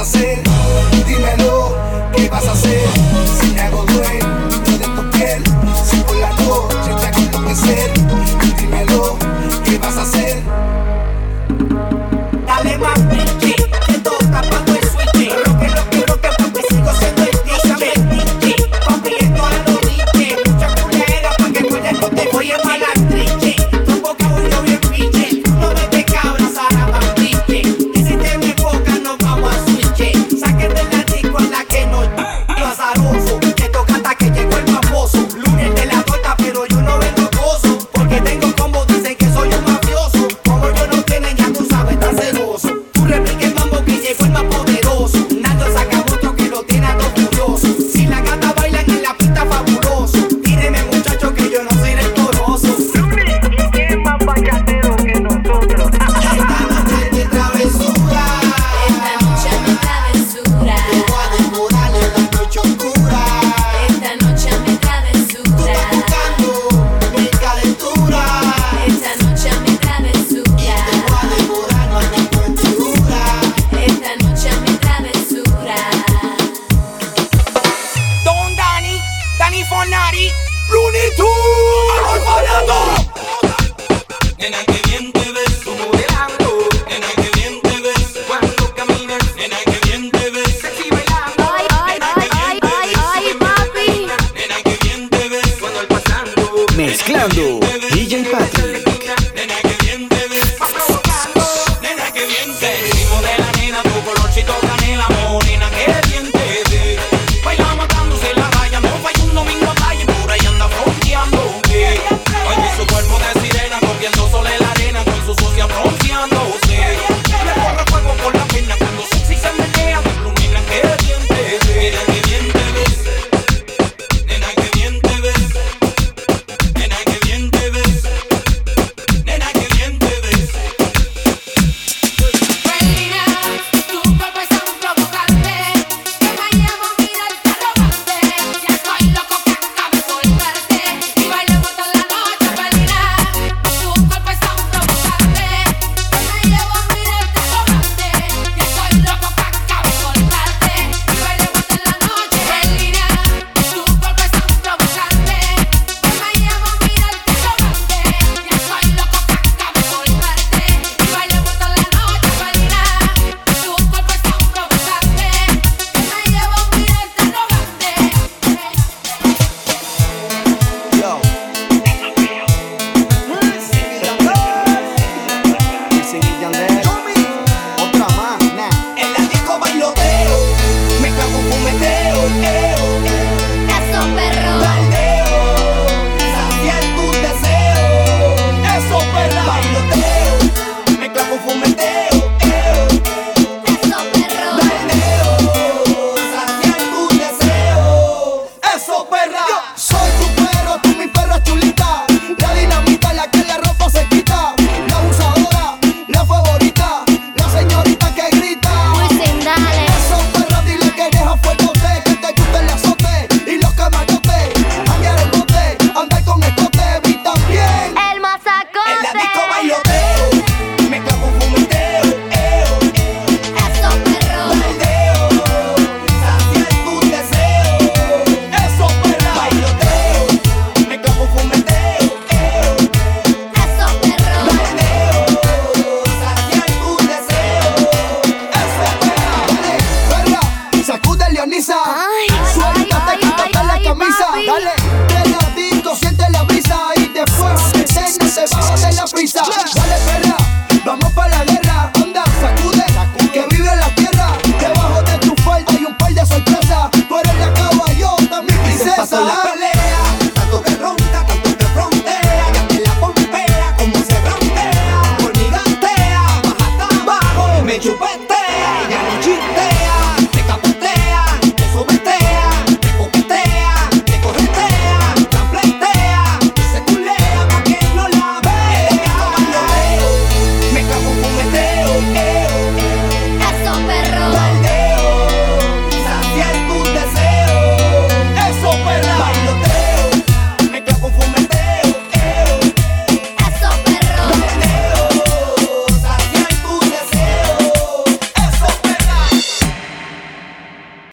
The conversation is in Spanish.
Nena, mezclando. Vamos para la guerra.